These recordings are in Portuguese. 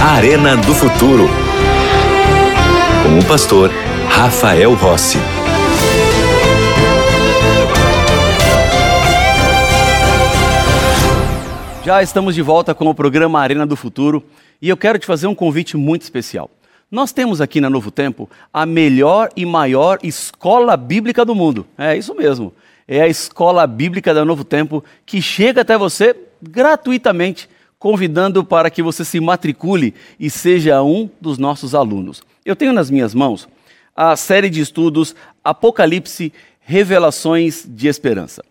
Arena do Futuro. Com o pastor Rafael Rossi. Já estamos de volta com o programa Arena do Futuro e eu quero te fazer um convite muito especial. Nós temos aqui na Novo Tempo a melhor e maior escola bíblica do mundo. É isso mesmo. É a escola bíblica da Novo Tempo que chega até você gratuitamente, convidando para que você se matricule e seja um dos nossos alunos. Eu tenho nas minhas mãos a série de estudos Apocalipse Revelações de Esperança.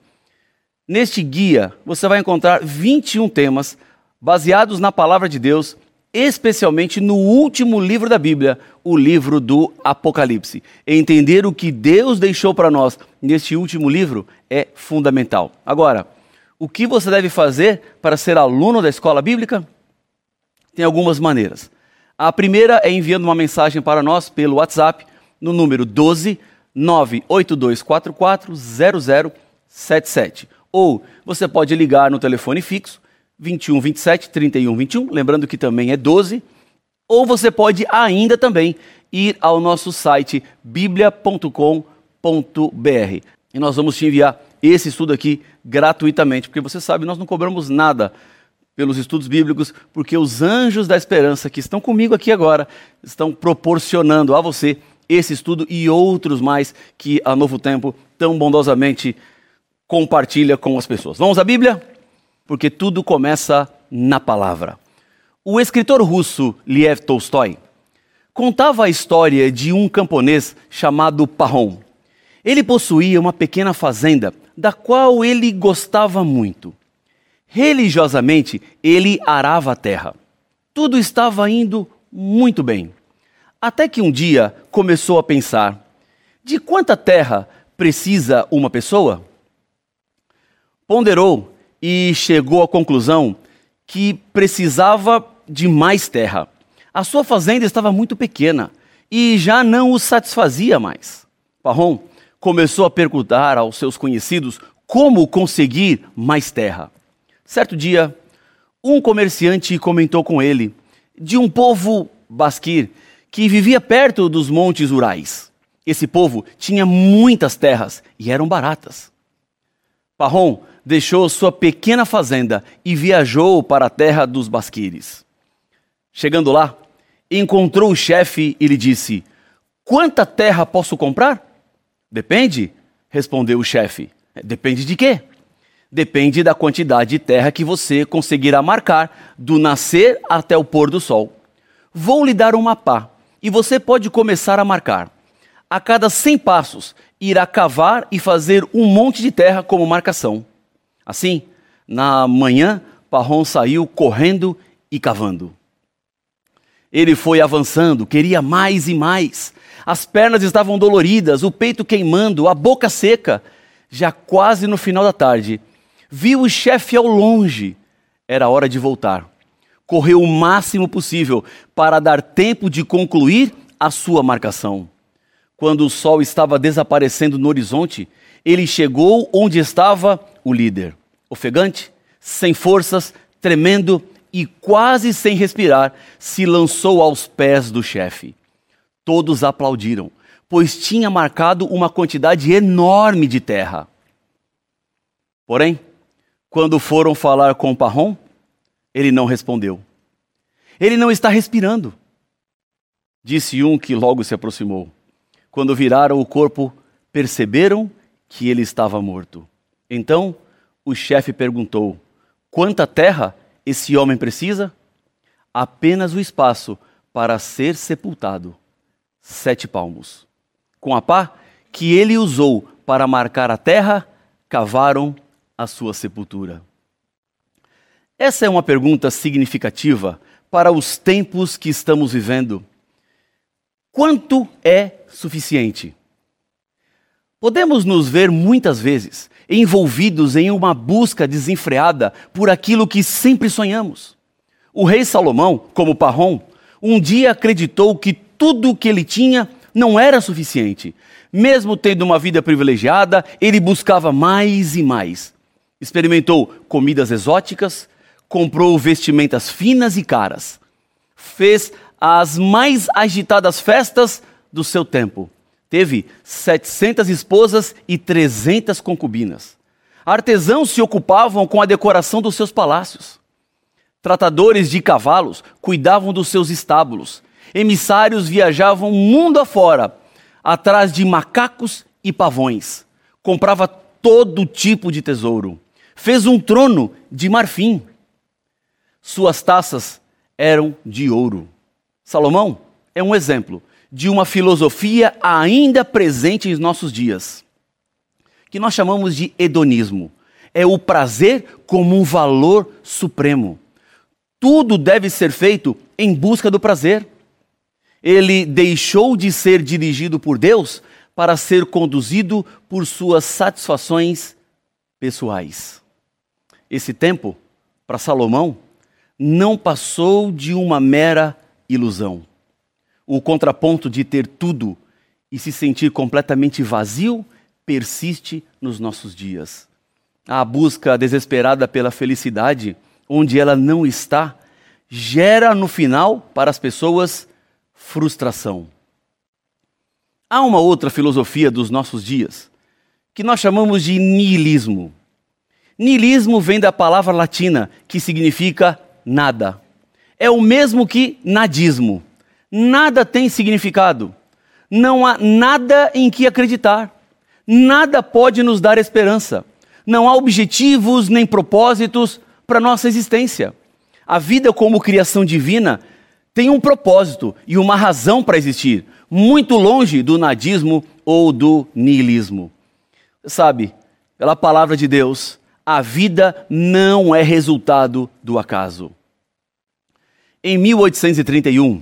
Neste guia, você vai encontrar 21 temas baseados na palavra de Deus especialmente no último livro da Bíblia, o livro do Apocalipse. Entender o que Deus deixou para nós neste último livro é fundamental. Agora, o que você deve fazer para ser aluno da escola bíblica? Tem algumas maneiras. A primeira é enviando uma mensagem para nós pelo WhatsApp no número 12 98244 0077. Ou você pode ligar no telefone fixo 21 27 31 21, lembrando que também é 12, ou você pode ainda também ir ao nosso site biblia.com.br. E nós vamos te enviar esse estudo aqui gratuitamente, porque você sabe, nós não cobramos nada pelos estudos bíblicos, porque os anjos da esperança que estão comigo aqui agora estão proporcionando a você esse estudo e outros mais que a Novo Tempo tão bondosamente compartilha com as pessoas. Vamos à Bíblia? porque tudo começa na palavra. O escritor russo Liev Tolstói contava a história de um camponês chamado Pahom. Ele possuía uma pequena fazenda da qual ele gostava muito. Religiosamente, ele arava a terra. Tudo estava indo muito bem. Até que um dia começou a pensar: de quanta terra precisa uma pessoa? Ponderou e chegou à conclusão que precisava de mais terra. A sua fazenda estava muito pequena e já não o satisfazia mais. Parrom começou a perguntar aos seus conhecidos como conseguir mais terra. Certo dia, um comerciante comentou com ele de um povo basquir que vivia perto dos montes Urais. Esse povo tinha muitas terras e eram baratas. Parrom deixou sua pequena fazenda e viajou para a terra dos Basquires. Chegando lá, encontrou o chefe e lhe disse: Quanta terra posso comprar? Depende, respondeu o chefe. Depende de quê? Depende da quantidade de terra que você conseguirá marcar do nascer até o pôr do sol. Vou lhe dar uma pá e você pode começar a marcar. A cada 100 passos, irá cavar e fazer um monte de terra como marcação. Assim, na manhã, Parrom saiu correndo e cavando. Ele foi avançando, queria mais e mais. As pernas estavam doloridas, o peito queimando, a boca seca. Já quase no final da tarde, viu o chefe ao longe. Era hora de voltar. Correu o máximo possível para dar tempo de concluir a sua marcação. Quando o sol estava desaparecendo no horizonte, ele chegou onde estava o líder. Ofegante, sem forças, tremendo e quase sem respirar, se lançou aos pés do chefe. Todos aplaudiram, pois tinha marcado uma quantidade enorme de terra. Porém, quando foram falar com Parrom, ele não respondeu. Ele não está respirando. Disse um que logo se aproximou. Quando viraram o corpo, perceberam que ele estava morto. Então o chefe perguntou: Quanta terra esse homem precisa? Apenas o espaço para ser sepultado. Sete palmos. Com a pá que ele usou para marcar a terra, cavaram a sua sepultura. Essa é uma pergunta significativa para os tempos que estamos vivendo. Quanto é suficiente? Podemos nos ver muitas vezes envolvidos em uma busca desenfreada por aquilo que sempre sonhamos. O rei Salomão, como Parrom, um dia acreditou que tudo o que ele tinha não era suficiente. Mesmo tendo uma vida privilegiada, ele buscava mais e mais. experimentou comidas exóticas, comprou vestimentas finas e caras, fez as mais agitadas festas do seu tempo. Teve 700 esposas e 300 concubinas. Artesãos se ocupavam com a decoração dos seus palácios. Tratadores de cavalos cuidavam dos seus estábulos. Emissários viajavam mundo afora, atrás de macacos e pavões. Comprava todo tipo de tesouro. Fez um trono de marfim. Suas taças eram de ouro. Salomão é um exemplo de uma filosofia ainda presente em nossos dias, que nós chamamos de hedonismo. É o prazer como um valor supremo. Tudo deve ser feito em busca do prazer. Ele deixou de ser dirigido por Deus para ser conduzido por suas satisfações pessoais. Esse tempo, para Salomão, não passou de uma mera ilusão. O contraponto de ter tudo e se sentir completamente vazio persiste nos nossos dias. A busca desesperada pela felicidade, onde ela não está, gera no final para as pessoas frustração. Há uma outra filosofia dos nossos dias que nós chamamos de niilismo. Niilismo vem da palavra latina que significa nada. É o mesmo que nadismo. Nada tem significado. Não há nada em que acreditar. Nada pode nos dar esperança. Não há objetivos nem propósitos para nossa existência. A vida como criação divina tem um propósito e uma razão para existir, muito longe do nadismo ou do niilismo. Sabe, pela palavra de Deus, a vida não é resultado do acaso. Em 1831,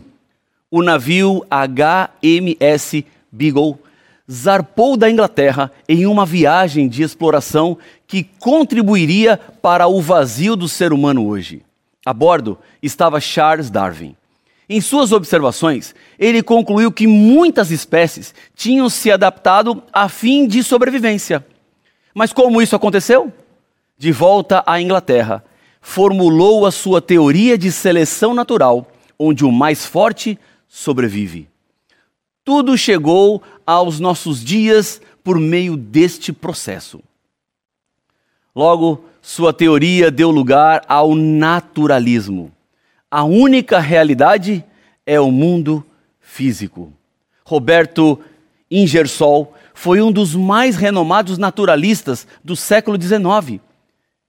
o navio HMS Beagle zarpou da Inglaterra em uma viagem de exploração que contribuiria para o vazio do ser humano hoje. A bordo estava Charles Darwin. Em suas observações, ele concluiu que muitas espécies tinham se adaptado a fim de sobrevivência. Mas como isso aconteceu? De volta à Inglaterra, formulou a sua teoria de seleção natural, onde o mais forte sobrevive. Tudo chegou aos nossos dias por meio deste processo. Logo, sua teoria deu lugar ao naturalismo a única realidade é o mundo físico. Roberto Ingersoll foi um dos mais renomados naturalistas do século XIX.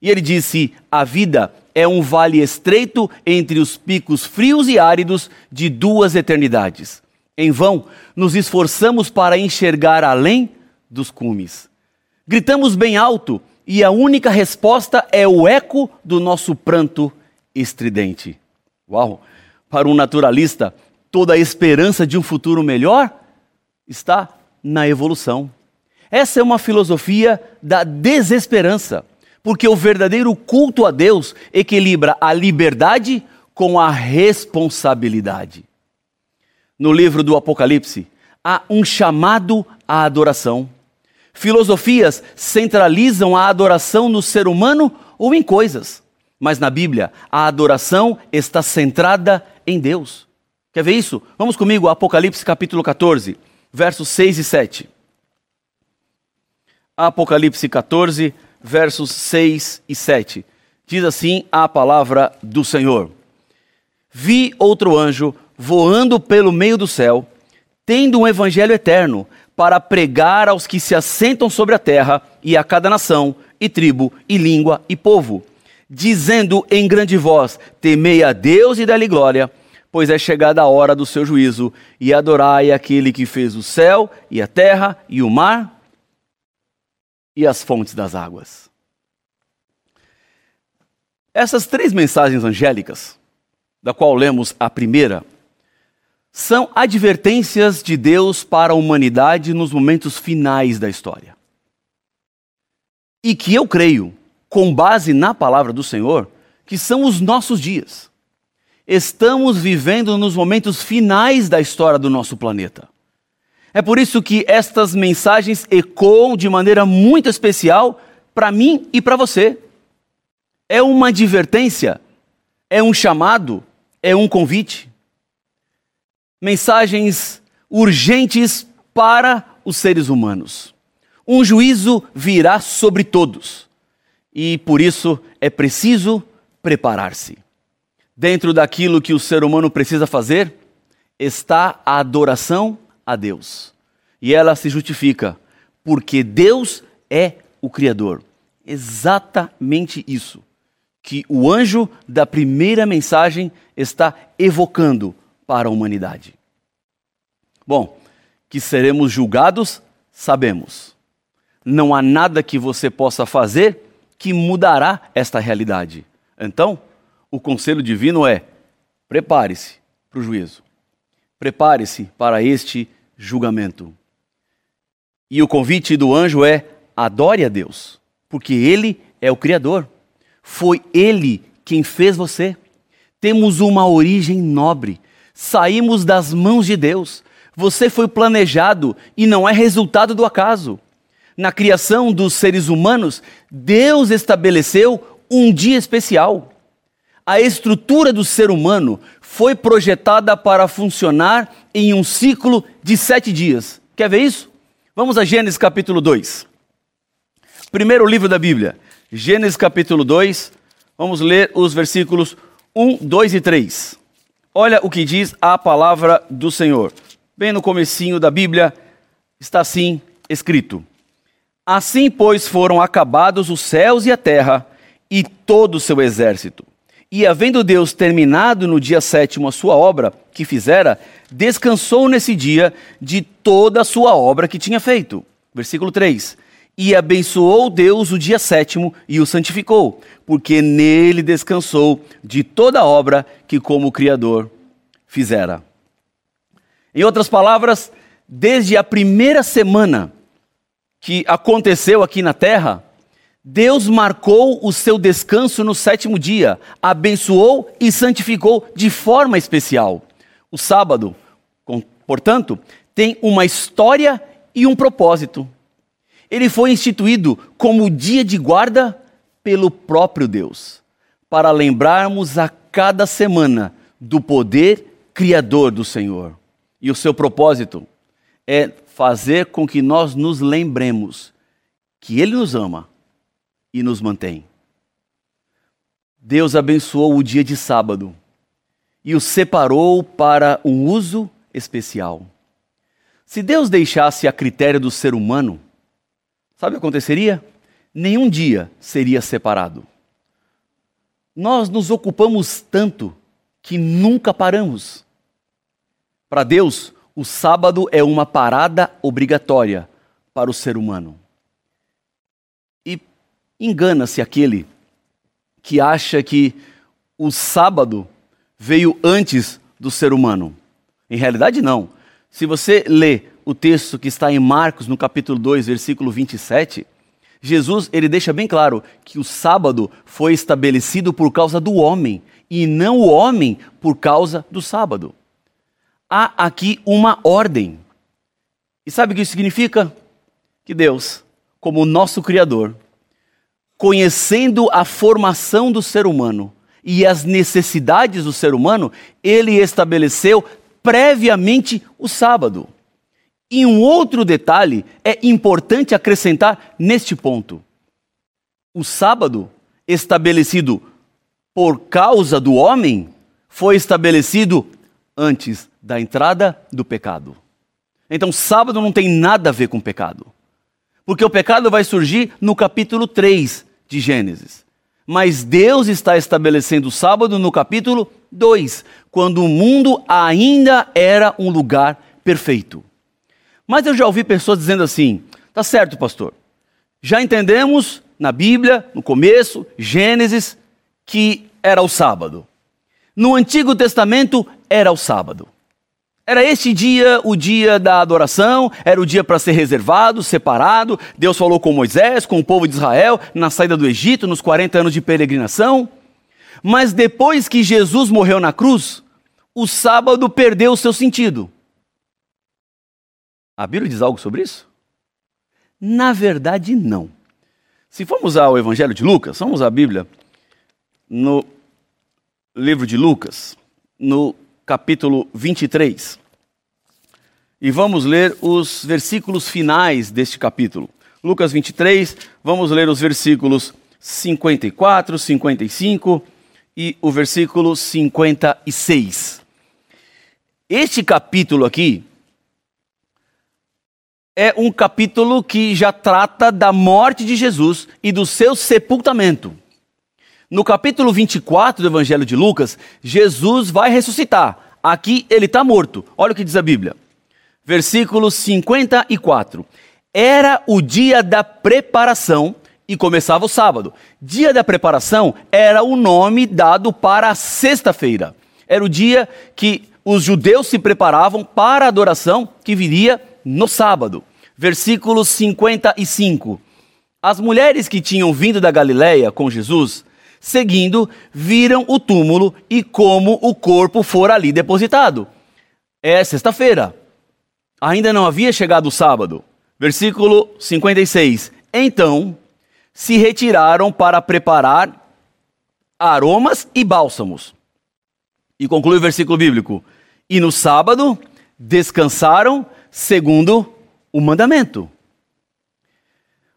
E ele disse: a vida é um vale estreito entre os picos frios e áridos de duas eternidades. Em vão, nos esforçamos para enxergar além dos cumes. Gritamos bem alto e a única resposta é o eco do nosso pranto estridente. Uau! Para um naturalista, toda a esperança de um futuro melhor está na evolução. Essa é uma filosofia da desesperança, porque o verdadeiro culto a Deus equilibra a liberdade com a responsabilidade. No livro do Apocalipse, há um chamado à adoração. Filosofias centralizam a adoração no ser humano ou em coisas. Mas na Bíblia, a adoração está centrada em Deus. Quer ver isso? Vamos comigo, Apocalipse capítulo 14, versos 6 e 7. Apocalipse 14, versos 6 e 7. Diz assim a palavra do Senhor: Vi outro anjo voando pelo meio do céu, tendo um evangelho eterno, para pregar aos que se assentam sobre a terra e a cada nação, e tribo, e língua, e povo dizendo em grande voz: Temei a Deus e dá-lhe glória, pois é chegada a hora do seu juízo, e adorai aquele que fez o céu e a terra e o mar e as fontes das águas. Essas três mensagens angélicas, da qual lemos a primeira, são advertências de Deus para a humanidade nos momentos finais da história. E que eu creio com base na palavra do Senhor, que são os nossos dias. Estamos vivendo nos momentos finais da história do nosso planeta. É por isso que estas mensagens ecoam de maneira muito especial para mim e para você. É uma advertência, é um chamado, é um convite. Mensagens urgentes para os seres humanos. Um juízo virá sobre todos e por isso é preciso preparar-se. Dentro daquilo que o ser humano precisa fazer está a adoração a Deus. E ela se justifica porque Deus é o Criador. Exatamente isso que o anjo da primeira mensagem está evocando para a humanidade. Bom, que seremos julgados, sabemos. Não há nada que você possa fazer que mudará esta realidade. Então, o conselho divino é: prepare-se para o juízo. Prepare-se para este julgamento. E o convite do anjo é: adore a Deus, porque Ele é o Criador. Foi Ele quem fez você. Temos uma origem nobre. Saímos das mãos de Deus. Você foi planejado e não é resultado do acaso na criação dos seres humanos, Deus estabeleceu um dia especial. A estrutura do ser humano foi projetada para funcionar em um ciclo de sete dias. Quer ver isso? Vamos a Gênesis capítulo 2. Primeiro livro da Bíblia, Gênesis capítulo 2. Vamos ler os versículos 1, 2 e 3. Olha o que diz a palavra do Senhor. Bem no comecinho da Bíblia está assim escrito: Assim, pois, foram acabados os céus e a terra e todo o seu exército. E havendo Deus terminado no dia sétimo a sua obra que fizera, descansou nesse dia de toda a sua obra que tinha feito. Versículo 3. E abençoou Deus o dia sétimo e o santificou, porque nele descansou de toda a obra que, como Criador, fizera. Em outras palavras, desde a primeira semana que aconteceu aqui na terra, Deus marcou o seu descanso no sétimo dia, abençoou e santificou de forma especial. O sábado, portanto, tem uma história e um propósito. Ele foi instituído como dia de guarda pelo próprio Deus, para lembrarmos a cada semana do poder criador do Senhor. E o seu propósito é fazer com que nós nos lembremos que Ele nos ama e nos mantém. Deus abençoou o dia de sábado e o separou para um uso especial. Se Deus deixasse a critério do ser humano, sabe o que aconteceria? Nenhum dia seria separado. Nós nos ocupamos tanto que nunca paramos. Para Deus, o sábado é uma parada obrigatória para o ser humano. E engana-se aquele que acha que o sábado veio antes do ser humano. Em realidade, não. Se você lê o texto que está em Marcos, no capítulo 2, versículo 27, Jesus ele deixa bem claro que o sábado foi estabelecido por causa do homem e não o homem por causa do sábado há aqui uma ordem. E sabe o que isso significa? Que Deus, como nosso Criador, conhecendo a formação do ser humano e as necessidades do ser humano, ele estabeleceu previamente o sábado. E um outro detalhe é importante acrescentar neste ponto. O sábado, estabelecido por causa do homem, foi estabelecido antes da entrada do pecado. Então, sábado não tem nada a ver com pecado. Porque o pecado vai surgir no capítulo 3 de Gênesis. Mas Deus está estabelecendo o sábado no capítulo 2, quando o mundo ainda era um lugar perfeito. Mas eu já ouvi pessoas dizendo assim: tá certo, pastor, já entendemos na Bíblia, no começo, Gênesis, que era o sábado. No Antigo Testamento era o sábado. Era este dia o dia da adoração, era o dia para ser reservado, separado. Deus falou com Moisés, com o povo de Israel, na saída do Egito, nos 40 anos de peregrinação. Mas depois que Jesus morreu na cruz, o sábado perdeu o seu sentido. A Bíblia diz algo sobre isso? Na verdade, não. Se formos ao Evangelho de Lucas, vamos à Bíblia, no livro de Lucas, no capítulo 23. E vamos ler os versículos finais deste capítulo. Lucas 23, vamos ler os versículos 54, 55 e o versículo 56. Este capítulo aqui é um capítulo que já trata da morte de Jesus e do seu sepultamento. No capítulo 24 do Evangelho de Lucas, Jesus vai ressuscitar. Aqui ele está morto. Olha o que diz a Bíblia. Versículo 54. Era o dia da preparação e começava o sábado. Dia da preparação era o nome dado para a sexta-feira. Era o dia que os judeus se preparavam para a adoração que viria no sábado. Versículo 55. As mulheres que tinham vindo da Galiléia com Jesus, seguindo, viram o túmulo e como o corpo fora ali depositado. É sexta-feira. Ainda não havia chegado o sábado. Versículo 56. Então se retiraram para preparar aromas e bálsamos. E conclui o versículo bíblico. E no sábado descansaram segundo o mandamento.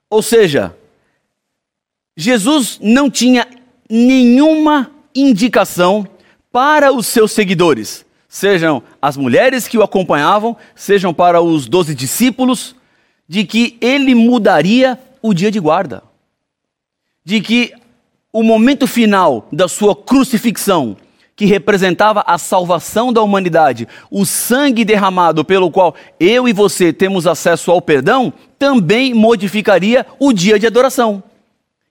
Ou seja, Jesus não tinha nenhuma indicação para os seus seguidores, sejam as mulheres que o acompanhavam, sejam para os doze discípulos, de que ele mudaria o dia de guarda, de que o momento final da sua crucifixão que representava a salvação da humanidade, o sangue derramado pelo qual eu e você temos acesso ao perdão, também modificaria o dia de adoração.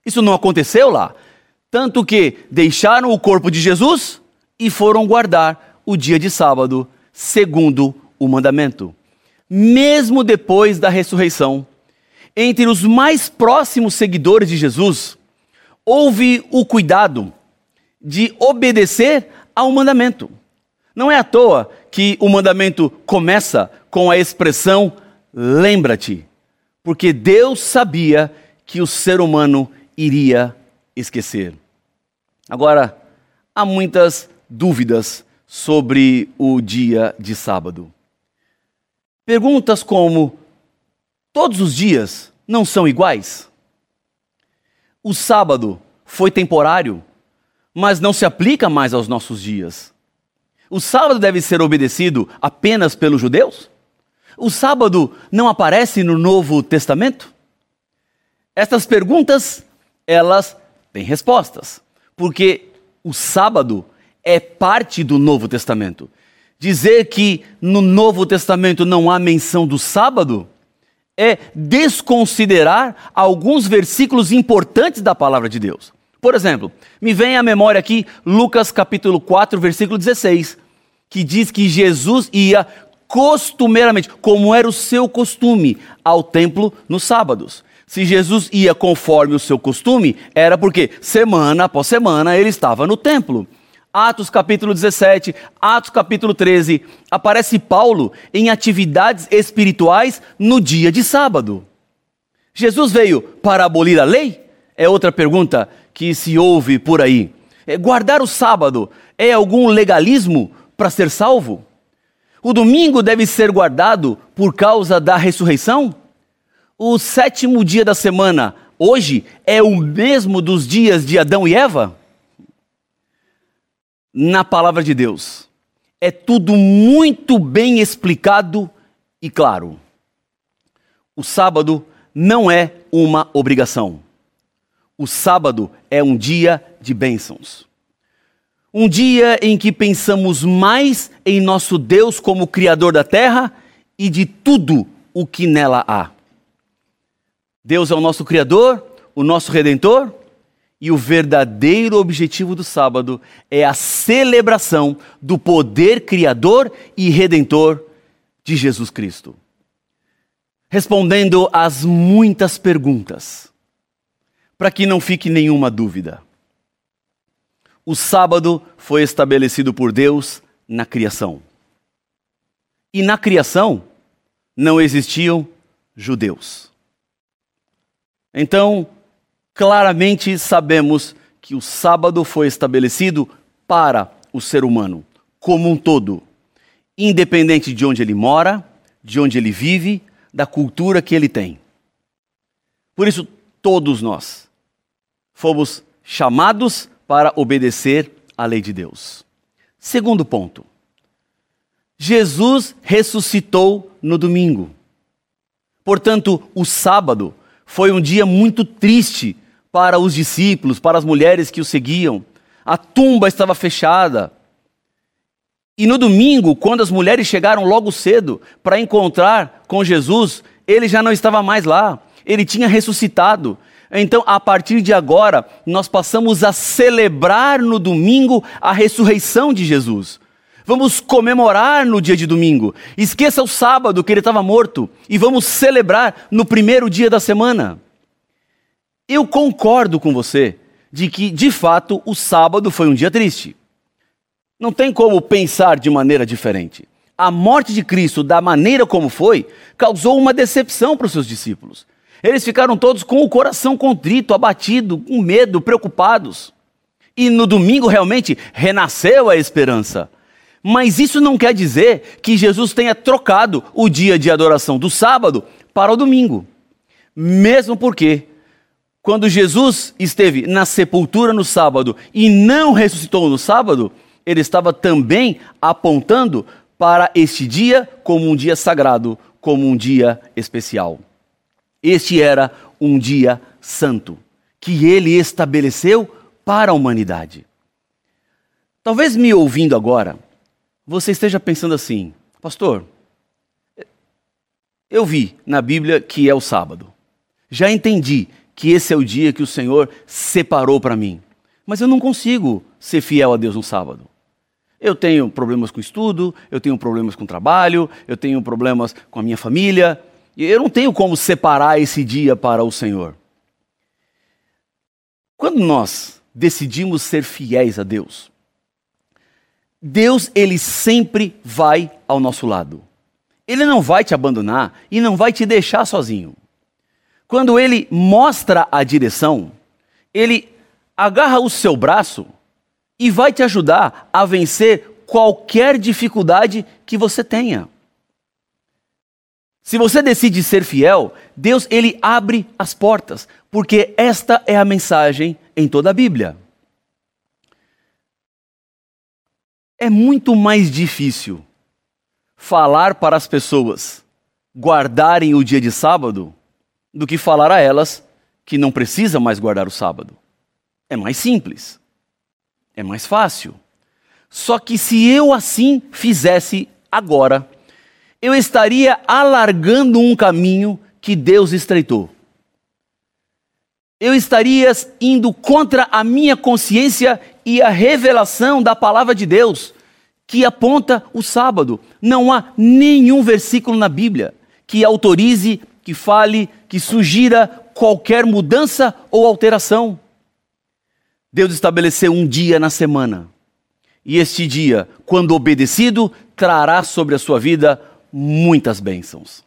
Isso não aconteceu lá. Tanto que deixaram o corpo de Jesus e foram guardar o dia de sábado, segundo o mandamento. Mesmo depois da ressurreição, entre os mais próximos seguidores de Jesus, houve o cuidado de obedecer ao mandamento. Não é à toa que o mandamento começa com a expressão lembra-te, porque Deus sabia que o ser humano iria esquecer. Agora, há muitas dúvidas sobre o dia de sábado. Perguntas como: todos os dias não são iguais? O sábado foi temporário? mas não se aplica mais aos nossos dias. O sábado deve ser obedecido apenas pelos judeus? O sábado não aparece no Novo Testamento? Estas perguntas, elas têm respostas, porque o sábado é parte do Novo Testamento. Dizer que no Novo Testamento não há menção do sábado é desconsiderar alguns versículos importantes da palavra de Deus. Por exemplo, me vem à memória aqui Lucas capítulo 4, versículo 16, que diz que Jesus ia costumeiramente, como era o seu costume, ao templo nos sábados. Se Jesus ia conforme o seu costume, era porque semana após semana ele estava no templo. Atos capítulo 17, Atos capítulo 13, aparece Paulo em atividades espirituais no dia de sábado. Jesus veio para abolir a lei? É outra pergunta que se ouve por aí. É, guardar o sábado é algum legalismo para ser salvo? O domingo deve ser guardado por causa da ressurreição? O sétimo dia da semana, hoje, é o mesmo dos dias de Adão e Eva? Na palavra de Deus, é tudo muito bem explicado e claro. O sábado não é uma obrigação. O sábado é um dia de bênçãos. Um dia em que pensamos mais em nosso Deus como Criador da terra e de tudo o que nela há. Deus é o nosso Criador, o nosso Redentor, e o verdadeiro objetivo do sábado é a celebração do poder criador e redentor de Jesus Cristo. Respondendo às muitas perguntas para que não fique nenhuma dúvida. O sábado foi estabelecido por Deus na criação. E na criação não existiam judeus. Então, claramente sabemos que o sábado foi estabelecido para o ser humano, como um todo, independente de onde ele mora, de onde ele vive, da cultura que ele tem. Por isso, todos nós fomos chamados para obedecer à lei de Deus. Segundo ponto. Jesus ressuscitou no domingo. Portanto, o sábado foi um dia muito triste para os discípulos, para as mulheres que o seguiam. A tumba estava fechada. E no domingo, quando as mulheres chegaram logo cedo para encontrar com Jesus, ele já não estava mais lá. Ele tinha ressuscitado. Então, a partir de agora, nós passamos a celebrar no domingo a ressurreição de Jesus. Vamos comemorar no dia de domingo. Esqueça o sábado que ele estava morto e vamos celebrar no primeiro dia da semana. Eu concordo com você de que, de fato, o sábado foi um dia triste. Não tem como pensar de maneira diferente. A morte de Cristo, da maneira como foi, causou uma decepção para os seus discípulos. Eles ficaram todos com o coração contrito, abatido, com medo, preocupados. E no domingo realmente renasceu a esperança. Mas isso não quer dizer que Jesus tenha trocado o dia de adoração do sábado para o domingo. Mesmo porque quando Jesus esteve na sepultura no sábado e não ressuscitou no sábado, ele estava também apontando para este dia como um dia sagrado, como um dia especial. Este era um dia santo que ele estabeleceu para a humanidade. Talvez me ouvindo agora, você esteja pensando assim, pastor, eu vi na Bíblia que é o sábado. Já entendi que esse é o dia que o Senhor separou para mim. Mas eu não consigo ser fiel a Deus no sábado. Eu tenho problemas com estudo, eu tenho problemas com trabalho, eu tenho problemas com a minha família, e eu não tenho como separar esse dia para o Senhor. Quando nós decidimos ser fiéis a Deus, Deus ele sempre vai ao nosso lado. Ele não vai te abandonar e não vai te deixar sozinho. Quando ele mostra a direção, ele agarra o seu braço e vai te ajudar a vencer qualquer dificuldade que você tenha. Se você decide ser fiel, Deus ele abre as portas, porque esta é a mensagem em toda a Bíblia. É muito mais difícil falar para as pessoas guardarem o dia de sábado do que falar a elas que não precisa mais guardar o sábado. É mais simples. É mais fácil. Só que se eu assim fizesse agora, eu estaria alargando um caminho que Deus estreitou. Eu estaria indo contra a minha consciência e a revelação da palavra de Deus, que aponta o sábado. Não há nenhum versículo na Bíblia que autorize que fale, que sugira qualquer mudança ou alteração. Deus estabeleceu um dia na semana. E este dia, quando obedecido, trará sobre a sua vida muitas bênçãos.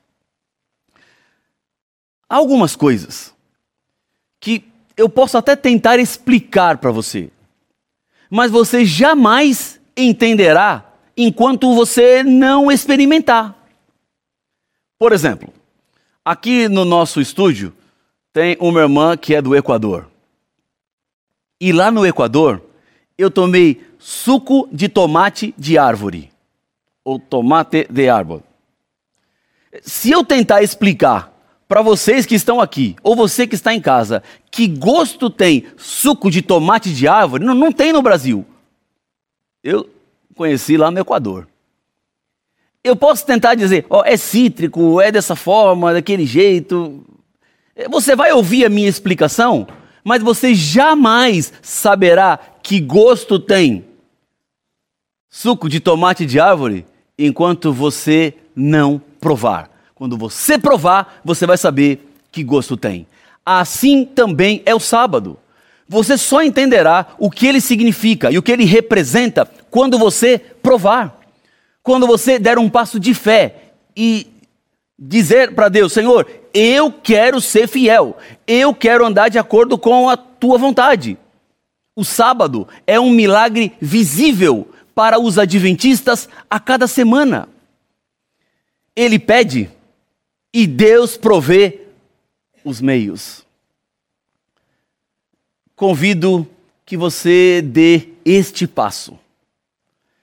Há algumas coisas que eu posso até tentar explicar para você, mas você jamais entenderá enquanto você não experimentar. Por exemplo, Aqui no nosso estúdio tem uma irmã que é do Equador. E lá no Equador, eu tomei suco de tomate de árvore. Ou tomate de árvore. Se eu tentar explicar para vocês que estão aqui, ou você que está em casa, que gosto tem suco de tomate de árvore, não, não tem no Brasil. Eu conheci lá no Equador. Eu posso tentar dizer, ó, é cítrico, é dessa forma, daquele jeito. Você vai ouvir a minha explicação, mas você jamais saberá que gosto tem suco de tomate de árvore enquanto você não provar. Quando você provar, você vai saber que gosto tem. Assim também é o sábado. Você só entenderá o que ele significa e o que ele representa quando você provar. Quando você der um passo de fé e dizer para Deus: Senhor, eu quero ser fiel, eu quero andar de acordo com a tua vontade. O sábado é um milagre visível para os adventistas a cada semana. Ele pede e Deus provê os meios. Convido que você dê este passo,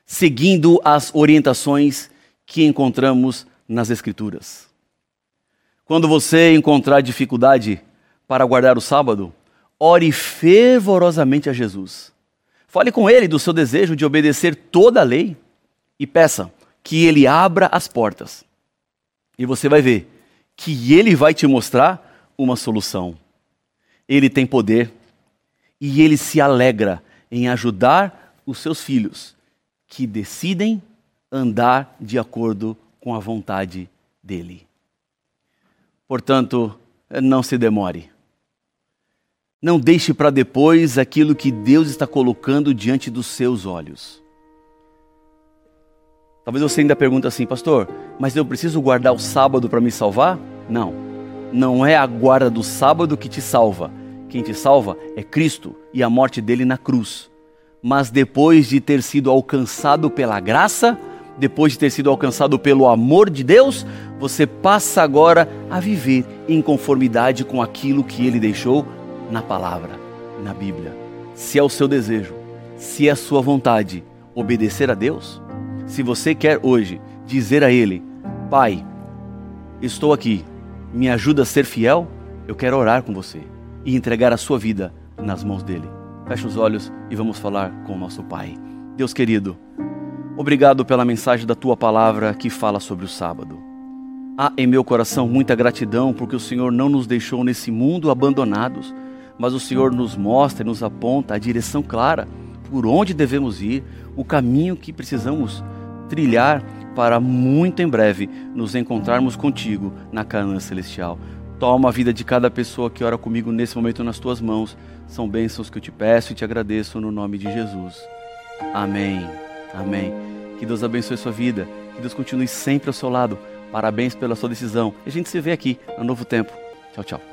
seguindo as orientações que encontramos nas Escrituras. Quando você encontrar dificuldade para guardar o sábado, ore fervorosamente a Jesus. Fale com ele do seu desejo de obedecer toda a lei e peça que ele abra as portas. E você vai ver que ele vai te mostrar uma solução. Ele tem poder e ele se alegra em ajudar os seus filhos que decidem andar de acordo com a vontade dele. Portanto, não se demore. Não deixe para depois aquilo que Deus está colocando diante dos seus olhos. Talvez você ainda pergunte assim, pastor, mas eu preciso guardar o sábado para me salvar? Não. Não é a guarda do sábado que te salva. Quem te salva é Cristo e a morte dele na cruz. Mas depois de ter sido alcançado pela graça, depois de ter sido alcançado pelo amor de Deus, você passa agora a viver em conformidade com aquilo que ele deixou na palavra, na Bíblia. Se é o seu desejo, se é a sua vontade obedecer a Deus, se você quer hoje dizer a Ele: Pai, estou aqui, me ajuda a ser fiel, eu quero orar com você e entregar a sua vida nas mãos dele. Feche os olhos e vamos falar com o nosso Pai. Deus querido, obrigado pela mensagem da tua palavra que fala sobre o sábado. Há em meu coração muita gratidão porque o Senhor não nos deixou nesse mundo abandonados mas o Senhor nos mostra e nos aponta a direção clara por onde devemos ir, o caminho que precisamos trilhar para muito em breve nos encontrarmos contigo na Canaã celestial. Toma a vida de cada pessoa que ora comigo nesse momento nas tuas mãos. São bênçãos que eu te peço e te agradeço no nome de Jesus. Amém. Amém. Que Deus abençoe sua vida. Que Deus continue sempre ao seu lado. Parabéns pela sua decisão. E a gente se vê aqui no Novo Tempo. Tchau, tchau.